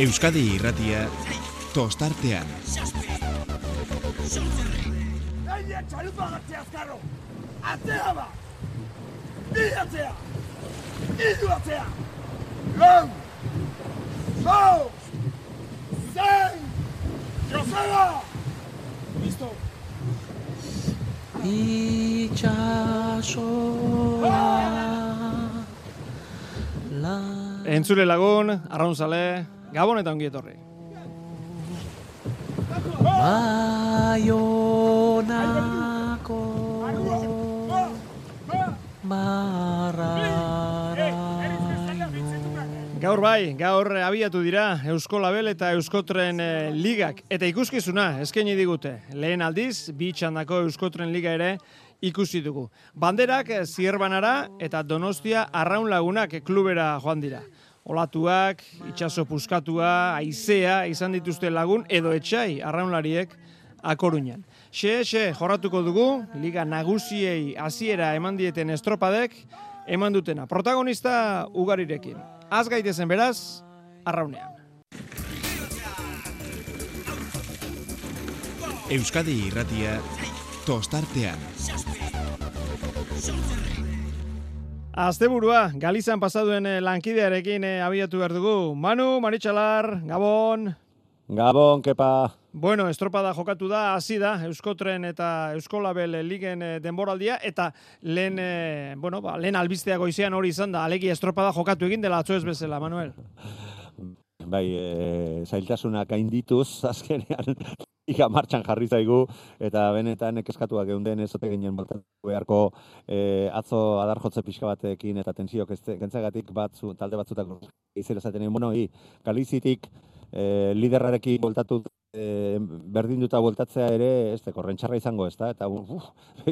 Euskadi irratia tostartean. Gaina txalupa gatzea azkarro! Atzea ba! Bi atzea! Iru atzea! Lau! Lau! Zein! Joseba! Listo! itxasoa Entzule lagun, arraunzale, gabon eta ongi etorri. Baionako marraraino Gaur bai, gaur abiatu dira Eusko Label eta Euskotren eh, ligak eta ikuskizuna eskaini digute. Lehen aldiz, bi txandako Euskotren liga ere ikusi dugu. Banderak eh, zierbanara eta Donostia arraun lagunak klubera joan dira. Olatuak, itxaso puskatua, aizea izan dituzte lagun edo etxai arraunlariek akoruñan. Xe, xe, jorratuko dugu, liga nagusiei hasiera eman dieten estropadek, eman dutena. Protagonista ugarirekin. Az gaitezen beraz, arraunean. Euskadi irratia tostartean. Asteburua, Galizan pasaduen eh, lankidearekin eh, abiatu behar dugu. Manu, Maritxalar, Gabon. Gabon, kepa. Bueno, estropada jokatu da, hasi da, Euskotren eta Euskolabel ligen eh, denboraldia, eta lehen, eh, bueno, ba, lehen albistea goizean hori izan da, alegi estropada jokatu egin dela atzo ez bezala, Manuel. Bai, e, zailtasunak gaindituz azkenean iga martxan jarri zaigu eta benetan eskatuak geunden ez ote ginen baltatu beharko e, atzo adar jotze pixka batekin eta tensiok gentzagatik batzu, talde batzutak izan esaten egin, bueno, hi, Galizitik e, liderrarekin voltatu e, berdinduta voltatzea ere, ez de, korrentxarra izango ez da, eta uf,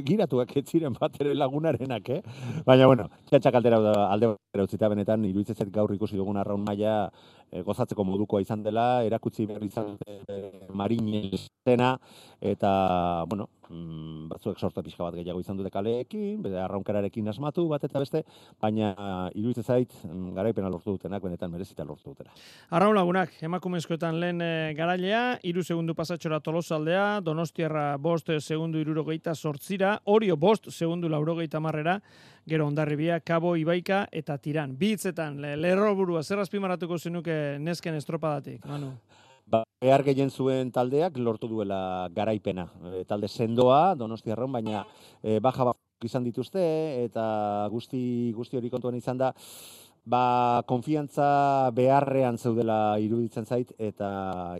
giratuak ez ziren bat ere lagunarenak, eh? Baina, bueno, txatxak aldera alde utzita benetan, iruditzen zait gaur ikusi dugun arraun maila e, gozatzeko modukoa izan dela, erakutsi behar izan e, marinen zena, eta, bueno, mm, batzuek sorta pixka bat gehiago izan dute kaleekin, bede arraunkararekin asmatu bat eta beste, baina iruditzen zait mm, garaipena lortu dutenak, benetan merezita lortu dutela. Arraun lagunak, emakumezkoetan lehen e, garailea, iru segundu pasatxora tolosaldea, donostiarra bost segundu irurogeita sortzira, orio bost segundu laurogeita marrera, gero ondarribia, kabo, ibaika eta tiran. Bitzetan, le, lerro burua, zer azpimarratuko zenuke nesken estropadatik, Manu? Ba, behar gehien zuen taldeak lortu duela garaipena. E, talde sendoa, donostiarron, baina e, baja bat izan dituzte, eta guzti, guzti hori kontuan izan da, ba, konfiantza beharrean zeudela iruditzen zait, eta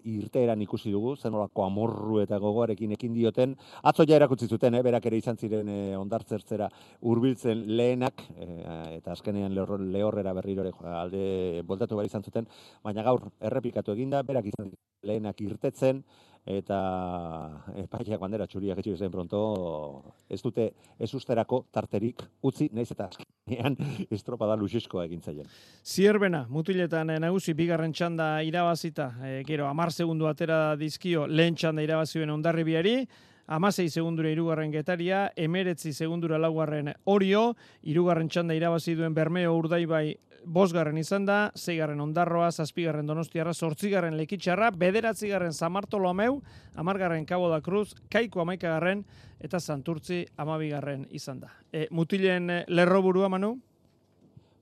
irteeran ikusi dugu, zenolako amorru eta gogoarekin ekin dioten, atzo ja erakutsi zuten, eh, berak ere izan ziren eh, ondartzertzera hurbiltzen lehenak, eh, eta azkenean lehor, lehorrera berrirore alde voltatu behar izan zuten, baina gaur errepikatu eginda, berak izan lehenak irtetzen, eta epaileak bandera txuriak etxi bezain pronto ez dute ez usterako tarterik utzi, naiz eta azkenean estropada luxiskoa egin zaien. Zierbena, mutiletan eh, nagusi bigarren txanda irabazita, e, gero amar segundu atera dizkio lehen txanda irabazioen ondarribiari, amasei segundura irugarren getaria, emeretzi segundura laugarren orio, irugarren txanda irabazi duen Bermeo Urdaibai bosgarren izan da, zeigarren ondarroa, zazpigarren donostiarra, sortzigarren lekitxarra, bederatzigarren Samartolomeu, amargarren Cabo da Cruz, kaiko amaikagarren, eta Santurtzi amabigarren izan da. E, mutilen eh, lerro burua, Manu?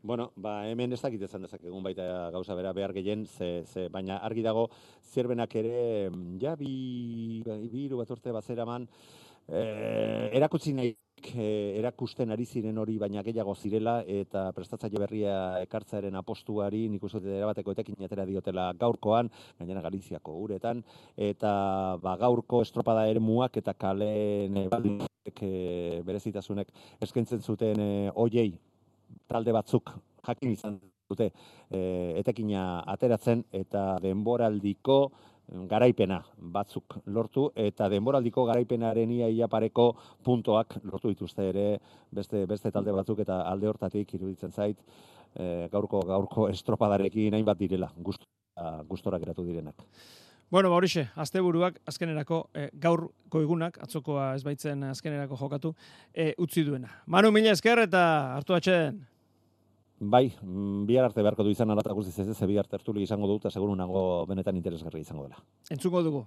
Bueno, ba, hemen ez dakit ezan dezakegun baita gauza bera behar gehien, ze, ze, baina argi dago zerbenak ere, ja, bi, bi iru bat urte bazeraman, eh, erakutsi nahi eh, erakusten ari ziren hori baina gehiago zirela eta prestatzaile berria ekartzaaren apostuari nik uste dut erabateko etekin atera diotela gaurkoan, gainera Galiziako uretan, eta ba, gaurko estropada ere muak eta kalen e, e, berezitasunek eskaintzen zuten e, oiei talde batzuk jakin izan dute e, etekina ateratzen eta denboraldiko garaipena batzuk lortu eta denboraldiko garaipenaren ia ia pareko puntoak lortu dituzte ere beste beste talde batzuk eta alde hortatik iruditzen zait e, gaurko gaurko estropadarekin hainbat direla gustora gustora geratu direnak. Bueno, ba horixe, asteburuak azkenerako e, gaurko egunak, atzokoa ez baitzen azkenerako jokatu, e, utzi duena. Manu, mila esker eta hartu atxeden. Bai, mm, bihar arte beharko du izan alata guztiz ez, ze bihar tertuli izango dut, eta seguru nago benetan interesgarri izango dela. Entzungo dugu.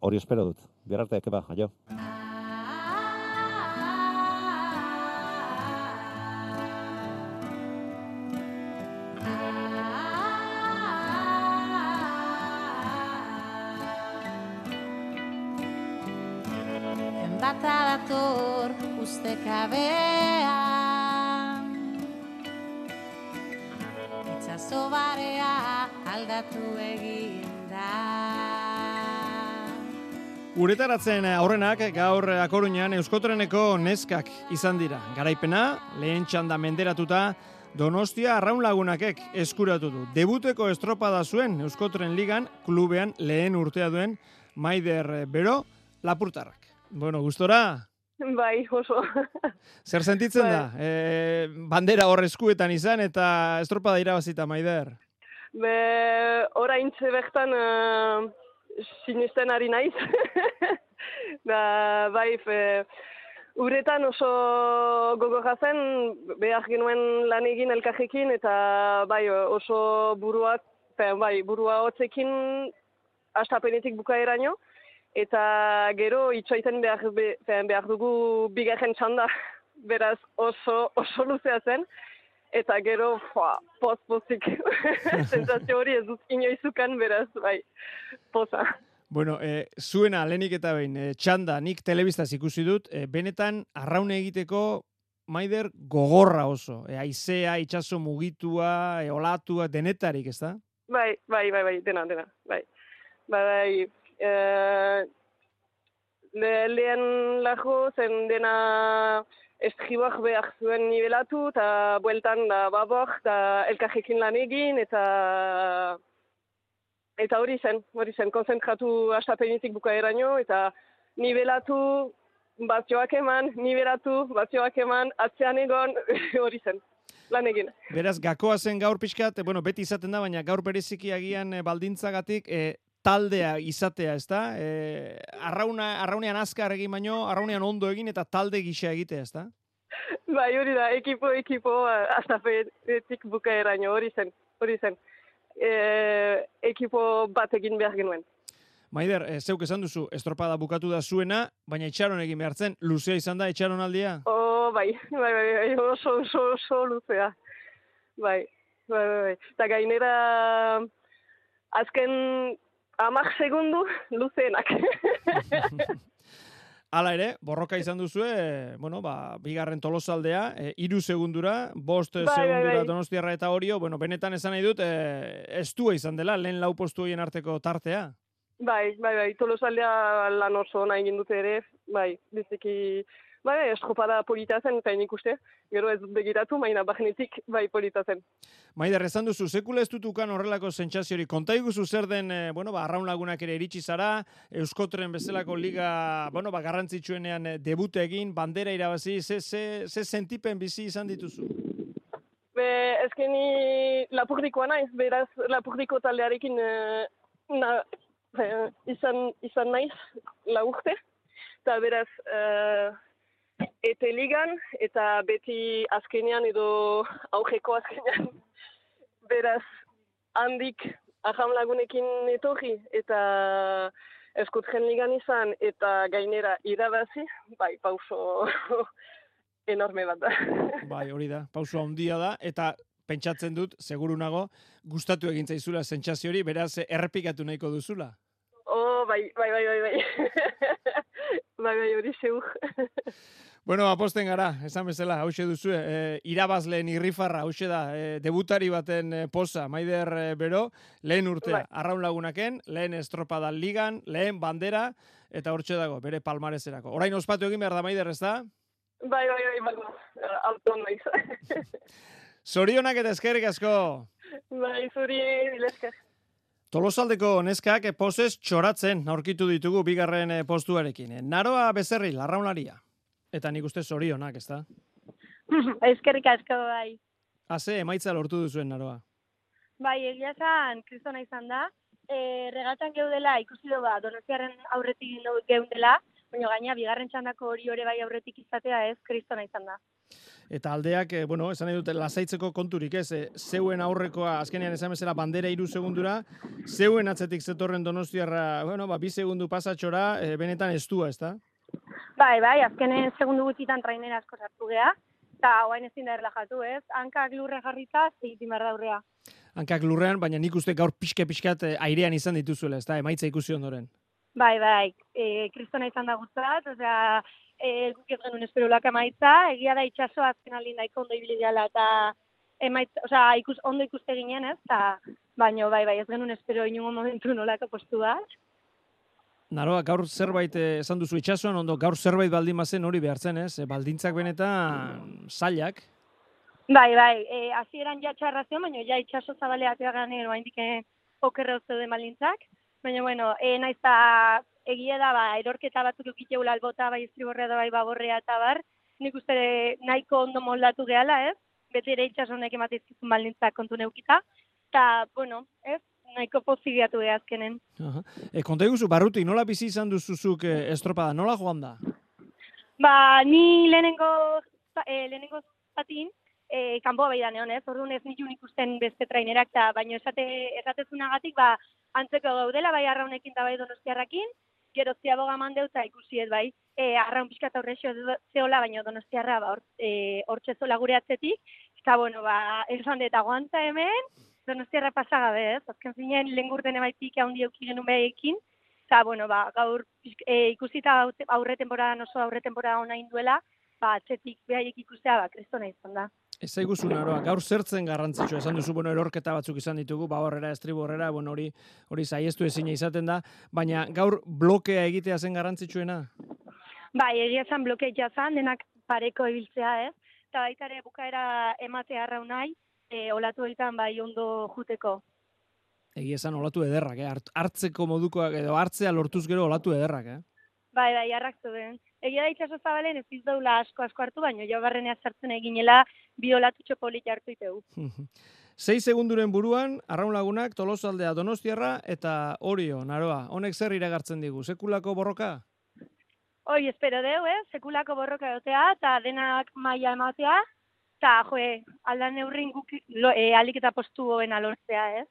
Hori espero dut. Bihar arte, keba, aio. Aldatu egin da Uretaratzen aurrenak gaur akorunean Euskotreneko neskak izan dira. Garaipena, lehen txanda menderatuta, Donostia arraun lagunakek eskuratu du. Debuteko estropada zuen Euskotren ligan, klubean lehen urtea duen Maider Bero, Lapurtarrak. Bueno, gustora? Bai, oso. Zer sentitzen Bai. da? E, bandera hor eskuetan izan eta estropada irabazita, Maider. Be, oraintze bertan uh, sinisten ari naiz. da, bai, fe, uretan oso gogorra zen, behar genuen lan egin elkarrekin, eta bai, oso buruak, fe, bai, burua hotzekin astapenetik bukaeraino, eta gero itxoiten behar, be, fe, behar dugu bigarren txanda, beraz oso, oso luzea zen, eta gero, foa, poz-pozik, sensazio hori ez dut inoizukan, beraz, bai, poza. Bueno, e, zuena lehenik eta behin, e, txanda, nik telebistaz ikusi dut, e, benetan arraune egiteko Maider gogorra oso. E, aizea, itxaso mugitua, e, olatua, denetarik, ez da? Bai, bai, bai, bai, dena, dena, bai. Bai, bai, eh, le, lehen lago zen dena estribak behar zuen nivelatu, eta bueltan da babor, eta elkarrekin lan egin, eta eta hori zen, hori zen, konzentratu astapenetik bukaeraino, eta nivelatu, batioak eman, nivelatu, batioak eman, atzean egon, hori zen, lan egin. Beraz, gakoa zen gaur pixkat, e, bueno, beti izaten da, baina gaur bereziki agian e, baldintzagatik, e, taldea izatea, ez da? E, arrauna, arraunean azkar egin baino, arraunean ondo egin eta talde gisa egitea, ez da? Bai, hori da, ekipo, ekipo, astapenetik bukaeraino, hori zen, hori zen. E, ekipo bat egin behar genuen. Maider, e, zeuk esan duzu, estropada bukatu da zuena, baina itxaron egin behar zen, luzea izan da itxaron aldia? Oh, bai, bai, bai, bai, oso, oso, oso luzea. Bai, bai, bai, bai. Eta gainera, azken amak segundu luzeenak. Hala ere, borroka izan duzue, bueno, ba, bigarren tolosaldea, e, iru segundura, bost Bai, bai, segundura bai. donostiarra eta horio, bueno, benetan esan nahi dut, e, estua izan dela, lehen lau postu horien arteko tartea. bai, bai, bai, tolosaldea lan oso nahi egin dute ere, bai, biziki, bai, bai, estropada polita zen, eta nik uste, gero ez dut begiratu, maina bagnetik, bai, polita zen. Maider, esan duzu, sekula ez dutukan horrelako sentsazio konta iguzu zer den, e, bueno, ba, arraun lagunak ere iritsi zara, Euskotren bezalako liga, bueno, ba, garrantzitsuenean e, debute egin, bandera irabazi, ze, ze, ze sentipen bizi izan dituzu? Be, ezkeni lapurdikoa naiz, beraz lapurdiko taldearekin eh, na, eh, izan, izan naiz la urte. Eta beraz, eh, ete ligan, eta beti azkenean edo aurreko azkenean. Beraz, handik aham lagunekin etorri, eta eskutren ligan izan, eta gainera irabazi, bai, pauso enorme bat da. Bai, hori da, pauso handia da, eta pentsatzen dut, seguru nago, gustatu egin zaizula sentsazio hori, beraz errepikatu nahiko duzula. Oh, bai, bai, bai, bai, bai. bai, bai, hori zeur. Bueno, aposten gara, esan bezala, hause duzu, e, irabazleen irrifarra, hause da, e, debutari baten e, posa, Maider e, Bero, lehen urtea, Bai. arraun lagunaken, lehen estropada ligan, lehen bandera, eta hortxe dago, bere palmarezerako. Orain ospatu egin behar da, Maider, ez da? bai, bai, bai, bai, alto naiz. Zorionak eta eskerrik asko. bai, zuri, bilesker. Tolosaldeko neskak posez txoratzen aurkitu ditugu bigarren postuarekin. Naroa bezerri, larraunlaria. Eta nik uste zorionak, ez da? Eskerrik asko bai. Haze, emaitza lortu duzuen naroa. Bai, egia esan, kristona izan da. E, regatan geudela ikusi du ba, donostiaren aurretik geu- geundela, baina gaina bigarren txandako hori ore bai aurretik izatea ez kristona izan da. eta aldeak, eh, bueno, esan nahi dute lasaitzeko konturik, ez? Eh, zeuen aurrekoa, azkenean esan bezala bandera iru segundura, zeuen atzetik zetorren donostiarra, bueno, ba, bi segundu pasatxora, eh, benetan estua, ez da? Bai, bai, azkenen segundu gutxitan trainera asko sartu gea, eta oain ezin da erlajatu, ez? Hankak lurre jarrita, egitin behar daurrea. Hankak lurrean, baina nik uste gaur pixke-pixkat eh, airean izan dituzuela, ez da? Emaitza ikusi ondoren. Bai, bai, e, kristona izan da guztat, osea, e, guk ez genuen esperolak emaitza, egia da itxaso azken aldin daiko ondo ibili dela, eta emaitza, osea, ikus, ondo ikuste ginen, ez, eta, baino, bai, bai, ez genuen espero inungo momentu nolako postu bat. Naroa, gaur zerbait eh, esan duzu itxasuan, ondo gaur zerbait baldin bazen hori behartzen, ez? Eh, Baldintzak benetan zailak. Bai, bai, e, hasieran ja txarra zion, baina ja itxaso zabale atea ganen, oa indike okerreo zeuden balintzak. Baina, bueno, e, naiz eta egia da, ba, erorketa batzuk eukiteula albota, bai estriborrea da, bai baborrea eta bar, nik uste nahiko ondo moldatu gehala, ez? Beti ere itxasonek ematizkizun balintzak kontu neukita. Eta, bueno, ez? Nahiko pozibiatu geha azkenen. Aha. E, konta eguzu, barrutik, nola bizi izan duzuzuk eh, estropada, nola joan da? Ba, ni lehenengo, e, lehenengo zatin, e, kanpoa bai da neon, ez? Orduan ez nituen ikusten beste trainerak, eta baino esate, esatezunagatik, ba, antzeko gaudela, bai arraunekin eta bai donostiarrakin, gero ziaboga mandeu eta ikusi ez bai, e, arraun pixka eta horrexo zeola, baino donostiarra, ba, hor, e, hortxe zola gure atzetik, eta bueno, ba, esan dut aguanta hemen, donostiarra pasagabe, ez? Azken zinen, lehen gurten emaitik handi euki genuen behekin, eta bueno, ba, gaur e, ikusita aurre- aurre temporadan oso aurre temporada ona induela, ba, atzetik behaiek ikustea, ba, kristona izan da. Ez naroa, gaur zertzen garrantzitsua, esan duzu, bueno, erorketa batzuk izan ditugu, ba horrera, estriborrera, bueno, hori hori saiestu ezina izaten da, baina gaur blokea egitea zen garrantzitsuena? Bai, egia esan blokeia zan, denak pareko ibiltzea, ez? Eta baita ere bukaera ematea arrau nahi, e, olatu egiten bai ondo juteko. Egia esan olatu ederrak, eh? Hart- hartzeko modukoak, edo hartzea lortuz gero olatu ederrak, eh? Bai, bai, arrak zuen. Egia da itxaso zabalen ez izdaula asko asko hartu, baino jo barrenea sartzen eginela bi olatu txopolit hartu itegu. Sei segunduren buruan, arraun lagunak, tolosaldea donostiarra, eta orio, naroa. Honek zer iragartzen digu, sekulako borroka? Hoi, espero deu, eh? Sekulako borroka egotea, eta denak maila ematea, eta, joe, aldan neurrin guk lo, e, alik eta postu hoena lortzea, ez?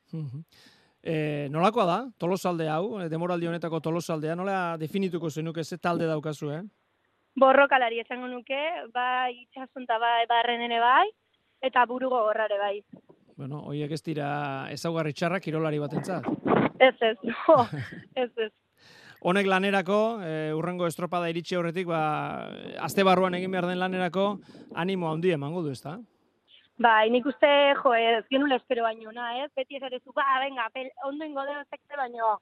E, nolakoa da, tolosalde hau, demoraldi honetako tolosaldea, nola definituko zenuke ze talde daukazu, eh? Borrokalari esango nuke, bai itxasun eta bai barren ere bai, eta buru gogorrare bai. Bueno, hoiek ez dira ezaugarri txarrak kirolari batentzat. Ez ez, no, ez ez. Honek lanerako, e, urrengo estropada iritsi aurretik, ba, aste barruan egin behar den lanerako, animo handi emango du, ezta? Bai, nik uste, jo, ez genula espero baino na, ez? Beti ez erezu, ba, venga, pel, ondo ingo deo zekte baino,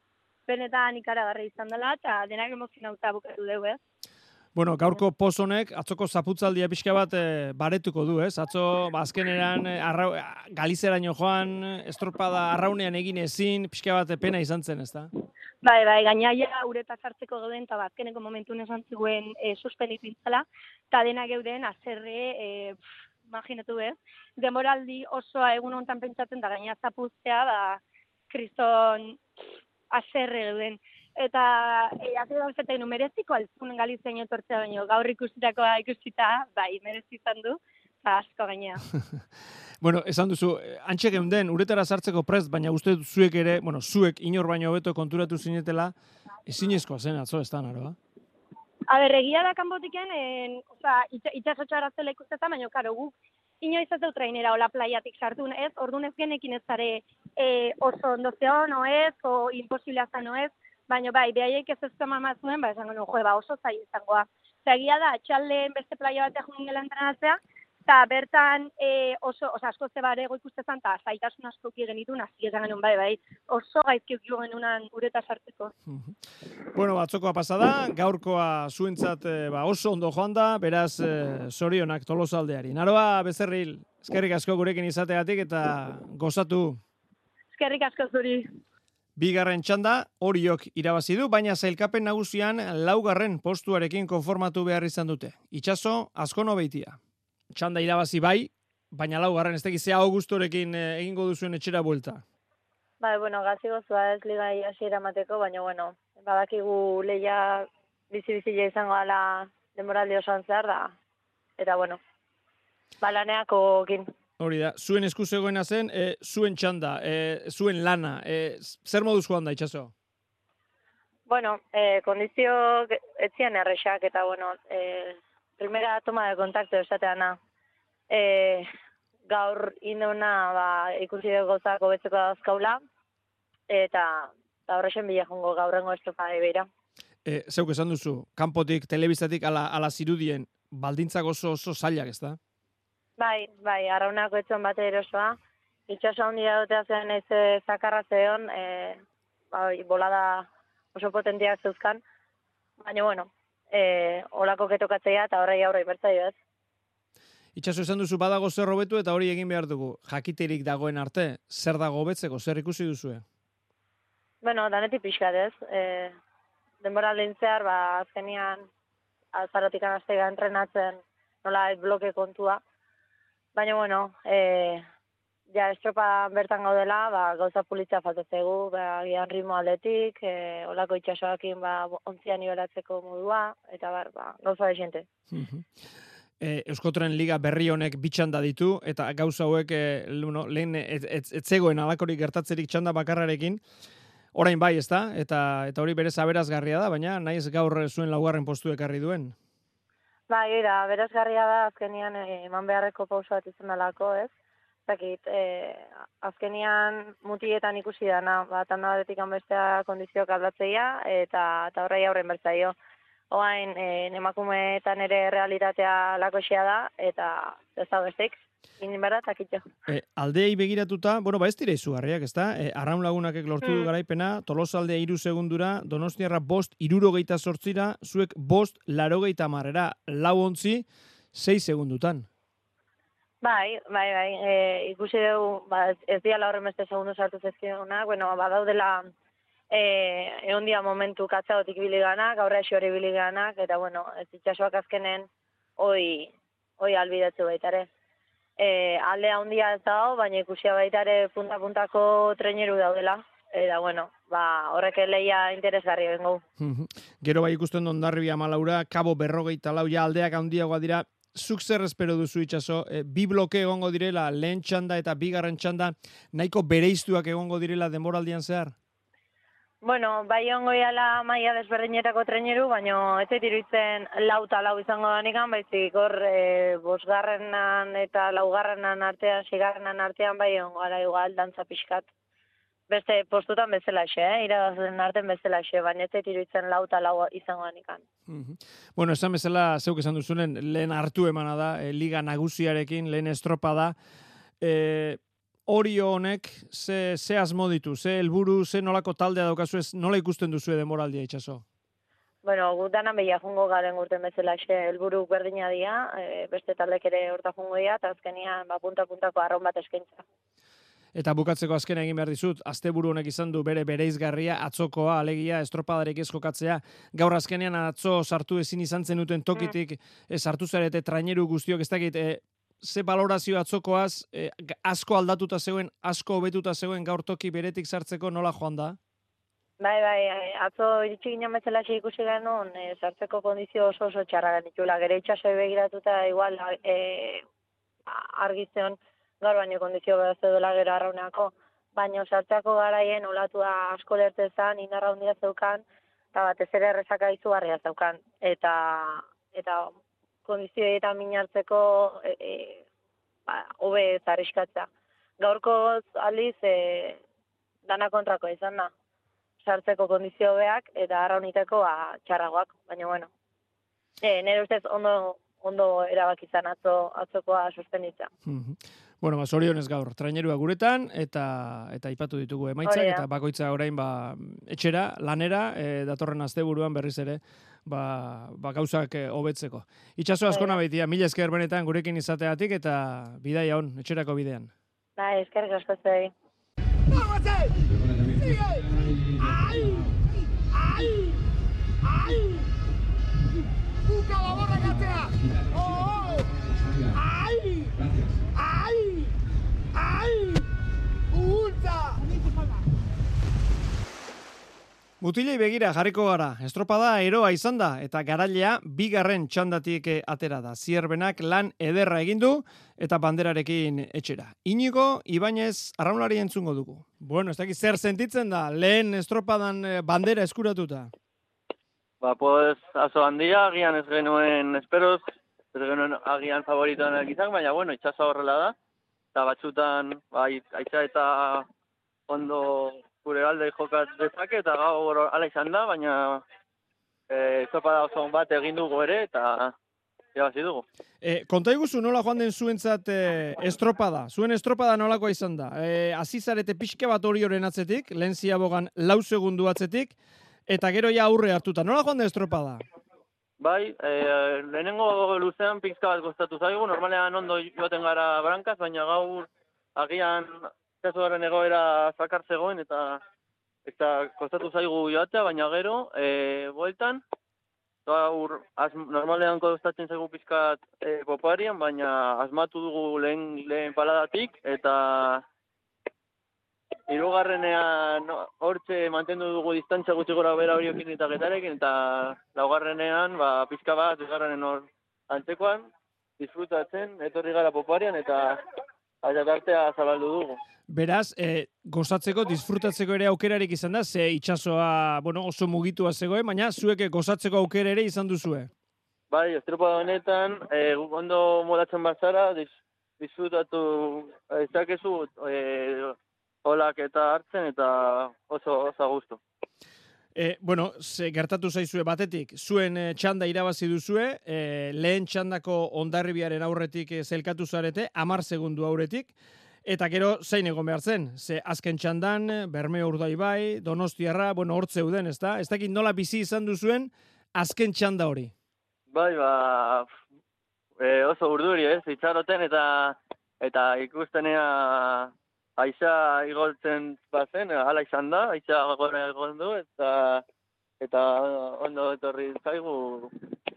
benetan ikaragarri izan dela, eta denak emozionauta bukatu deu, ez? Bueno, gaurko poz honek, atzoko zaputzaldia pixka bat e, baretuko du, ez? Atzo, ba, azkeneran, e, arrau, galizeraino joan, estropada arraunean egin ezin, pixka bat pena izan zen, ez da? Bai, bai, gainaia ureta sartzeko gauden, eta bazkeneko momentu esan ziguen e, suspenditu intzala, eta dena geuden, azerre, e, pff, imaginatu ez, demoraldi osoa egun hontan pentsatzen da gaina zapuztea, ba, kriston azerre geuden. Eta, e, azero zaten, mereziko altzun galizein etortzea baino, gaur ikusitakoa ikusita, bai, merezi izan du, asko gainea. Bueno, esan duzu, eh, antxe geunden, uretara sartzeko prest, baina uste dut zuek ere, bueno, zuek inor baino hobeto konturatu zinetela, ezinezkoa zen atzo, ez da, naroa? A ber, egia da kanbotiken, en, oza, itxa, itxaso txarra zela ikustetan, baina, karo, guk inoiz ez dut trainera ola plaiatik sartu, ez? Orduan ez genekin ez zare e, oso ondo zeon, o ez, o imposiblea zan, o ez, baina bai, behaiek ez ez zuen, ba, esango, no, jo, ba, oso zai izangoa. Eta egia da, txalden beste plaia batean jungen gela entrenatzea, eta bertan e, oso, oza, asko ze barego ikustezan, eta zaitasun asko genitu, nazi esan genuen, bai, bai, oso gaizki jo genunan ureta sartzeko. Bueno, batzokoa pasada, gaurkoa zuentzat eh, ba, oso ondo joan da, beraz eh, zorionak tolosaldeari. Naroa, bezerril, eskerrik asko gurekin izategatik eta gozatu. Eskerrik asko zuri. Bigarren txanda, horiok irabazi du, baina zailkapen nagusian laugarren postuarekin konformatu behar izan dute. Itxaso, askono beitia. Txanda irabazi bai, baina laugarren ez tekizea augustorekin eh, egingo duzuen etxera buelta. Bai, bueno, gazi gozua ez liga hasiera emateko, baina, bueno, badakigu leia bizi-bizile izango ala demoraldi osoan zehar da, eta, bueno, ba, laneakokin. Hori da, zuen esku zegoena zen, e, zuen txanda, e, zuen lana, e, zer moduz joan da, itxaso? Bueno, eh, kondizio etzian errexak eta, bueno, eh, primera toma de contacto esateana. Eh, gaur induna ba, ikusi dugu gauzak hobetzeko dauzkaula, eta eta horrexen bila jongo gaurrengo estropa beira. E, zeuk esan duzu, kanpotik, telebistatik, ala, ala zirudien, baldintzak oso oso zailak, ez da? Bai, bai, arraunako etxon bate erosoa. Itxaso handia dute zen ez eh, zakarra zeon, e, bai, bolada oso potentiak zeuzkan. Baina, bueno, e, olako ketokatzea eta horrei aurre ibertzaio ez. Itxaso esan duzu badago zer hobetu eta hori egin behar dugu. Jakiterik dagoen arte, zer dago hobetzeko, zer ikusi duzue? Bueno, danetik pixkat ez. E, denbora zehar, ba, azkenian, azarotik anaztega entrenatzen, nola bloke kontua. Baina, bueno, e, ja estropa bertan gaudela, ba, gauza pulitza faltatzegu, ba, gian ritmo aldetik, e, olako itxasoakin ba, ontzian nibelatzeko modua, eta bar, ba, gauza desente. e, Euskotren Liga berri honek bitxanda ditu, eta gauza hauek e, luno, lehen ez, ez, ez zegoen alakorik gertatzerik txanda bakarrarekin, orain bai, ezta? Eta eta hori berez aberazgarria da, baina naiz gaur zuen laugarren postu ekarri duen. Bai, era, berazgarria da azkenian eh, eman beharreko pauso bat izan dalako, ez? Zakit, e, azkenian mutietan ikusi dana, bat handa batetik bestea kondizioak aldatzeia, eta, eta horrei aurren bertzaio. Oain, e, emakumeetan ere realitatea lakoxea da, eta ez da bestik, inin berda, takitxo. E, aldeei begiratuta, bueno, ba ez dira izugarriak, ez da? E, arraun lagunakek lortu Mm. garaipena, tolosa aldea iru segundura, donostiarra bost irurogeita sortzira, zuek bost larogeita marrera, lau ontzi, sei segundutan. Bai, bai, bai, e, ikusi dugu, ba, ez, diala horren beste segundu sartu zezkionak, bueno, badaudela e, egon dia momentu katzaotik biliganak, gaurra esi hori biliganak, eta bueno, ez itxasoak azkenen hoi, hoi albidatzu baitare. E, alde handia ez dago, baina ikusia baitare punta-puntako traineru daudela, eta bueno, ba, horrek leia interesgarri bengo. Gero bai ikusten du ondarribia malaura, kabo berrogeita lau, ja aldeak handiagoa dira, zuk zer espero duzu itxaso, e, bi bloke egongo direla, lehen txanda eta bigarren txanda, nahiko bereiztuak egongo direla denboraldian zehar? Bueno, bai ongo iala maia desberdinetako traineru, baina ez zait iruditzen lau eta lau izango danikan, baizik hor e, bosgarrenan eta laugarrenan artean, sigarrenan artean bai ongo gara igual dantza pixkat. Beste postutan bezalaxe, eh? iragazen arten bezalaxe, baina ez zait iruditzen lau eta lau izango danikan. Mhm. Bueno, esan bezala, zeuk esan duzunen, lehen hartu emana da, e, liga nagusiarekin, lehen estropa da. E, Orio honek, ze, ze asmo ditu, ze helburu, ze nolako taldea daukazu ez, nola ikusten duzu demoraldia itxaso? Bueno, gu danan behia jungo garen urten bezalaxe, helburu berdina dira, e, beste taldek ere horta jungo dira, eta azkenian ba, punta-puntako arron bat eskaintza. Eta bukatzeko azken egin behar dizut, asteburu honek izan du bere bereizgarria, atzokoa, alegia, estropadarek ez jokatzea, gaur azkenean atzo sartu ezin izan zenuten tokitik, mm. sartu zarete traineru guztiok, ez dakit, e, ze balorazio atzokoaz, e, asko aldatuta zegoen, asko hobetuta zegoen gaur toki beretik sartzeko nola joan da? Bai, bai, atzo iritsi ginen bezala ikusi genuen, e, sartzeko kondizio oso oso txarra genitula. Gere itxasoi begiratuta igual e, argi zeon gaur baino kondizio behar zeudela gero arrauneako. Baina sartzeako garaien olatua asko lertezan, inarra handia zeukan, eta batez ere errezaka izugarria zeukan. Eta, eta kondizioetan minartzeko e, e, ba, hobe ez arriskatza. Gaurko aldiz e, dana kontrako izan da sartzeko kondizio hobeak eta arrauniteko ba, txarragoak, baina bueno. E, nire ustez ondo ondo erabaki izan atzo atzokoa sostenitzea. Mhm. Bueno, ba, zorionez gaur, trainerua guretan, eta eta aipatu ditugu emaitzak, eta bakoitza orain ba, etxera, lanera, e, datorren asteburuan berriz ere, ba, ba gauzak eh, hobetzeko. Itxaso askona baitia, mila esker benetan gurekin izateatik, eta bidaia hon, etxerako bidean. Bai, eskerrik asko zuei. ¡Vamos ahí! ¡Sigue! ¡Ahí! Mutilei begira jarriko gara, estropada eroa izan da, eta garailea bigarren txandatik atera da. Zierbenak lan ederra egin du eta banderarekin etxera. Inigo, Ibañez, arraunlari entzungo dugu. Bueno, ez dakit zer sentitzen da, lehen estropadan eh, bandera eskuratuta. Ba, pues, aso handia, agian ez genuen esperoz, ez genuen agian favoritoan izan, baina, bueno, itxaso horrela da. Eta batzutan, bai, aitza eta ondo gure alde jokat dezake, eta gaur ala izan da, baina e, da oso bat egin dugu ere, eta irabazi dugu. E, konta iguzu nola joan den zuentzat e, estropada, zuen estropada nolakoa izan da. E, azizarete pixke bat hori horren atzetik, lehen ziabogan lau segundu atzetik, eta gero ja aurre hartuta. Nola joan den estropada? Bai, e, lehenengo luzean pixka bat gustatu zaigu, normalean ondo joaten gara brankaz, baina gaur agian itxasoaren egoera zakar zegoen eta eta kostatu zaigu joatea, baina gero, e, bueltan, gaur az, normalean kostatzen zaigu pizkat e, poparian, baina asmatu dugu lehen, lehen paladatik, eta hirugarrenean hortze mantendu dugu distantzia gutxi gora bera horiokin eta getarekin, eta laugarrenean, ba, pizka bat, bigarrenen hor antzekoan, disfrutatzen, etorri gara poparian, eta aizatartea zabaldu dugu. Beraz, e, gozatzeko, disfrutatzeko ere aukerarik izan da, ze itxasoa, bueno, oso mugitua zegoen, baina zuek gozatzeko aukera ere izan duzue. Bai, estropa honetan, e, ondo modatzen bazara, dis, disfrutatu ezakezu e, holak eta hartzen eta oso oso gustu. E, bueno, ze gertatu zaizue batetik, zuen e, txanda irabazi duzue, e, lehen txandako ondarribiaren aurretik e, zelkatu zarete, amar segundu aurretik, Eta gero zein egon behar zen, ze azken txandan, Bermeo Urdai bai, Donostiarra, bueno, hor zeuden, ez da? Ez dakit nola bizi izan duzuen azken txanda hori? Bai, ba, e, oso urduri, ez, itxaroten eta eta ikustenea aixa igoltzen bazen, hala izan da, aixa gora egon du, eta eta ondo etorri zaigu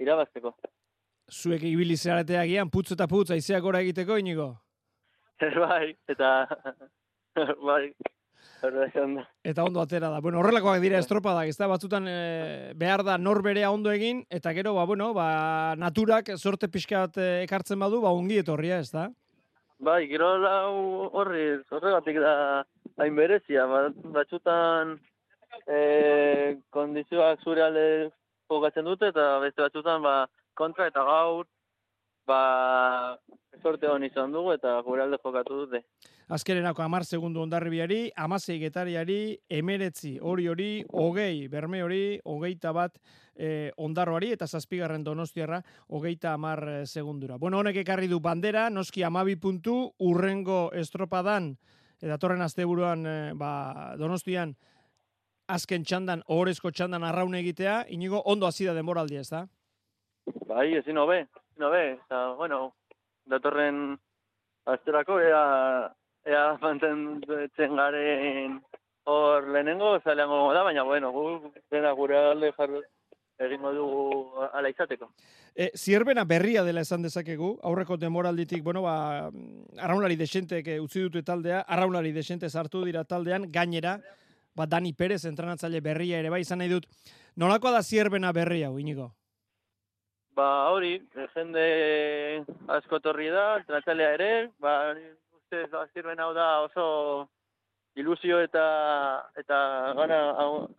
irabazteko. Zuek ibili zerateagian, putz eta putz, aizeak gora egiteko, inigo? bai, eta bai, Eta ondo atera da. Bueno, horrelakoak dira estropadak, ez da, batzutan e, behar da norberea ondo egin, eta gero, ba, bueno, ba, naturak sorte pixka bat eh, ekartzen badu, ba, ongi etorria, ez da? Bai, gero horri, horregatik da, hain berezia, ba, batzutan e, kondizioak zure alde jokatzen dute, eta beste batzutan, ba, kontra eta gaur, ba, sorte hon izan dugu eta gure alde jokatu dute. Azkerenako amar segundu ondarribiari, amasei getariari, emeretzi hori hori, hogei berme hori, hogeita bat e, ondarroari eta zazpigarren donostiarra hogeita amar e, segundura. Bueno, honek ekarri du bandera, noski amabi puntu, urrengo estropadan, eta torren asteburuan e, ba, donostian, azken txandan, ohorezko txandan arraun egitea, inigo ondo azida denboraldia, ez da? Bai, ezin hobe, no be, eta, bueno, datorren asterako, ea, ea mantentzen garen hor lehenengo, zaleango da, baina, bueno, gu, dena gure alde jarri egingo dugu ala izateko. E, zierbena berria dela esan dezakegu, aurreko demoralditik, bueno, ba, arraunlari desentek utzi dute taldea, arraunlari desente sartu dira taldean, gainera, ba, Dani Perez entrenatzaile berria ere, bai, izan nahi dut, nolakoa da zierbena berria, inigo? Ba, hori, jende asko torri da, entrenatzailea ere, ba, uste zirben hau da oso ilusio eta eta gana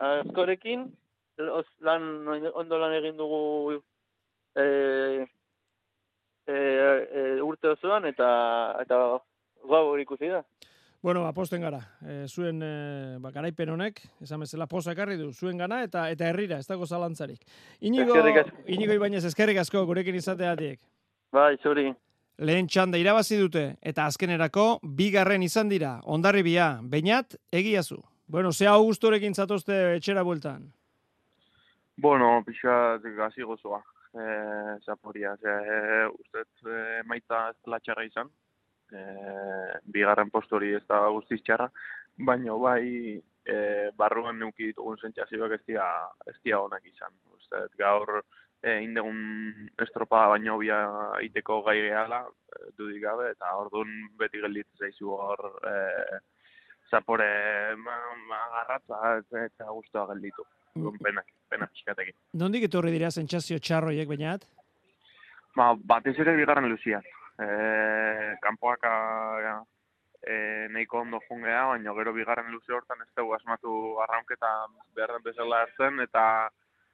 askorekin, lan, ondo lan egin dugu e, e, e, urte osoan eta eta gau ikusi da. Bueno, aposten gara. E, zuen e, ba, garaipen honek, esan bezala posa ekarri du, zuen gana eta eta herrira, ez dago zalantzarik. Inigo, inigo ibainez, eskerrik asko gurekin izateatik. Bai, zuri. Lehen txanda irabazi dute eta azkenerako bigarren izan dira, ondarri bia, bainat, egiazu. Bueno, ze augustorekin zatozte etxera bueltan? Bueno, pixa, gazi gozoa. Eh, zaporia, eh, usted eh, maita ez latxarra izan, e, bigarren postu hori ez da guztiz txarra, baina bai e, barruan neuki ditugun zentzazioak ez dira, ez dira onak izan. Uste, gaur e, indegun estropa baino bia iteko gai gehala, e, dudik gabe, eta orduan beti gelditzen zaizu hor e, zapore ma, ma garratza eta, guztua gelditu. Orduan pena, pena pixkatekin. Nondik etorri dira sentsazio txarroiek bainat? Ba, batez ere bigarren luzian. E, kanpoak e, nahiko ondo jungea, baina gero bigarren luze hortan ez dugu asmatu arraunketa behar den bezala hartzen, eta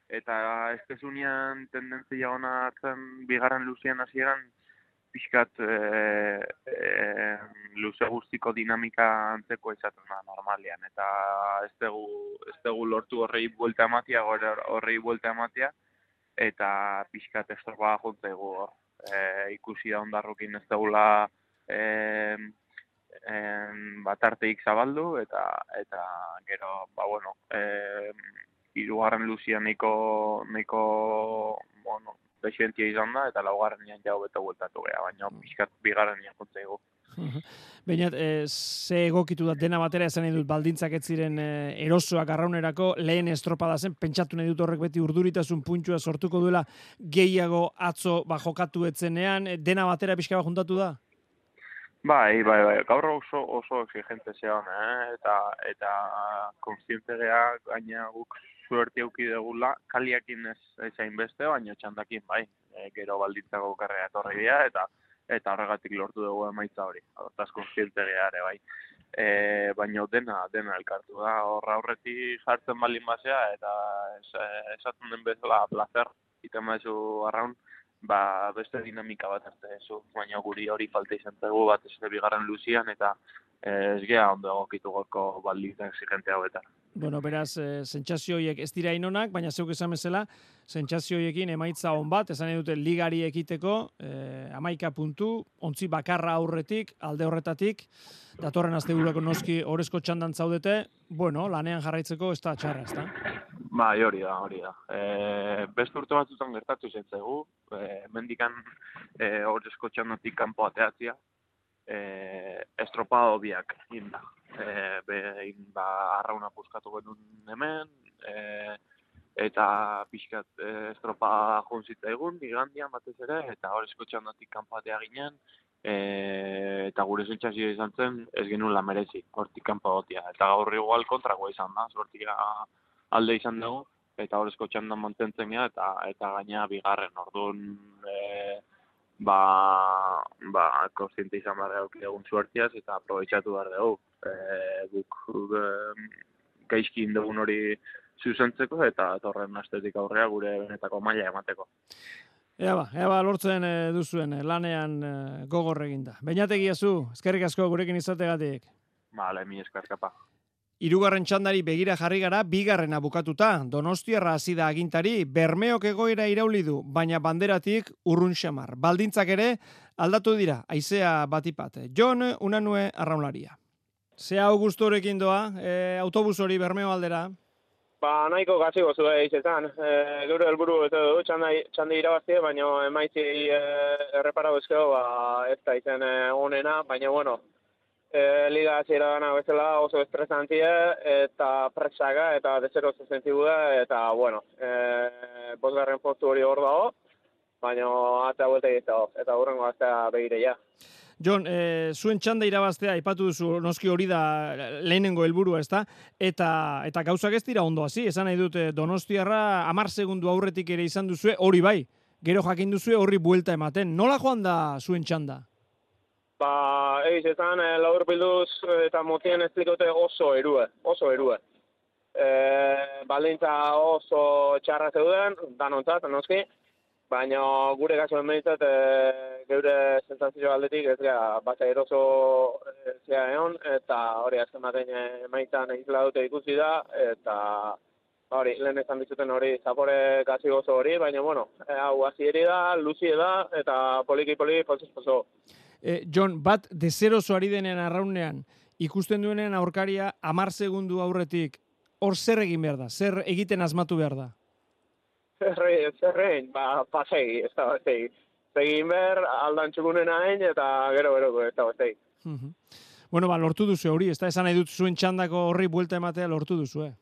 eta ez tezunean tendentzia ona hartzen bigarren luzian hasieran pixkat e, e, luze guztiko dinamika antzeko izaten da normalean eta ez dugu, ez dugu lortu horrei buelta ematia, horrei buelta ematia eta pixkat estropa juntzaigu hor. E, ikusi da ondarrukin ez dugula e, em, batarteik zabaldu eta eta gero ba bueno eh hirugarren luzia nahiko nahiko bueno desientia izan da eta laugarrenean jau bete bueltatu gea baina pixkat bigarrenean juntzaigu Bainat, e, ze egokitu da dena batera esan nahi dut baldintzak ez ziren e, erosoak arraunerako lehen estropada zen, pentsatu nahi dut horrek beti urduritasun puntsua sortuko duela gehiago atzo ba, jokatu etzenean, e, dena batera pixka bat juntatu da? Bai, bai, bai. Gaur oso oso exigente zeon, eh? eta eta kontziente gea gaina guk suerte eduki degula, kaliakin ez ez beste, baina txandakin bai. E, gero baldintzako karrea etorri dira eta eta horregatik lortu dugu emaitza hori. Hortaz kontziente gea ere bai. E, baina dena dena elkartu da. Horra aurretik jartzen balin basea eta es, esaten den bezala placer iten maizu arraun ba, beste dinamika bat arte zu, baina guri hori falta izan zaigu bat ez bigarren luzian eta eh, ez gea ondo egokitu gorko baldintza exigente hauetan. Bueno, beraz, e, sentsazio horiek ez dira inonak, baina zeuk esan bezala, sentsazio horiekin emaitza on bat, esan dute ligari ekiteko, e, amaika puntu, ontzi bakarra aurretik, alde horretatik, datorren asteburako noski orezko txandan zaudete, bueno, lanean jarraitzeko ez da txarra, ez da? Bai, hori da, hori da. E, beste urte batzutan gertatu zen zaigu, e, mendikan e, horrezko txandatik kanpo ateatzia, e, estropado biak inda. E, behin ba, arrauna puskatu genuen hemen, e, eta pixkat e, estropa juntzita egun, igandian batez ere, eta horrezko txandatik kanpo atea ginen, e, eta gure sentsazio izan zen, ez genuen la merezi, hortik kanpo gotia. Eta gaur igual kontrakoa izan da, sortia alde izan dugu, eta horrezko txandan mantentzen gara, eta, eta gaina bigarren, orduan, e, ba, ba, konstiente izan behar dugu egun suertiaz, eta aprobetsatu behar dugu. E, guk e, gaizkin dugun hori zuzentzeko, eta torren astetik aurrea gure benetako maila emateko. Ea ba, ea ba, lortzen e, duzuen e, lanean e, gogor eginda. Bainategia zu, eskerrik asko gurekin izategatik. Bale, mi eskar kapa. Hirugarren txandari begira jarri gara, bigarrena bukatuta. Donostiarra hasi da agintari, bermeok egoera irauli du, baina banderatik urrun xamar. Baldintzak ere, aldatu dira, aizea batipat. Jon, unanue arraunlaria. Ze augustorekin doa, e, autobus hori bermeo aldera. Ba, nahiko gazi gozu eizetan. E, gure helburu ez du txanda, txanda irabaztie, baina emaitzi e, errepara bezkeo, ba, ez da izen e, onena, baina bueno, e, liga hasiera dana bezala oso estresantia eta presaga eta desero sentibu da eta bueno, eh bosgarren postu hori hor dago, baina ata vuelta egiteko eta hurrengo astea begire ja. Jon, e, zuen txanda irabaztea aipatu duzu noski hori da lehenengo helburua, ezta? Eta eta gauzak ez dira ondo hasi, esan nahi dute Donostiarra 10 segundu aurretik ere izan duzue, hori bai. Gero jakin duzue horri buelta ematen. Nola joan da zuen txanda? Ba, eiz, esan, e, laur bilduz eta motien esplikote oso erue, oso erue. E, baldintza oso txarra zeuden, danontzat, noski, baina gure gaso emeitzat e, geure sensazio aldetik ez gara basa eroso zea egon, eta hori azken batean emaitzan izla dute ikusi da, eta hori, lehen esan dizuten hori zapore gazi gozo hori, baina bueno, hau hasieri da, luzi da, eta poliki poliki pozuz pozo. E, Jon, bat dezeroso ari denean arraunean, ikusten duenean aurkaria amar segundu aurretik, hor zer egin behar da? Zer egiten asmatu behar da? Zerrein, zerrein, ba, pasei, ez da bestei. Zegin behar, aldan txukunen hain, eta gero gero, ez da bestei. Mhm. Bueno, ba, lortu duzu hori, ez da esan nahi dut zuen txandako horri buelta ematea lortu duzu, eh?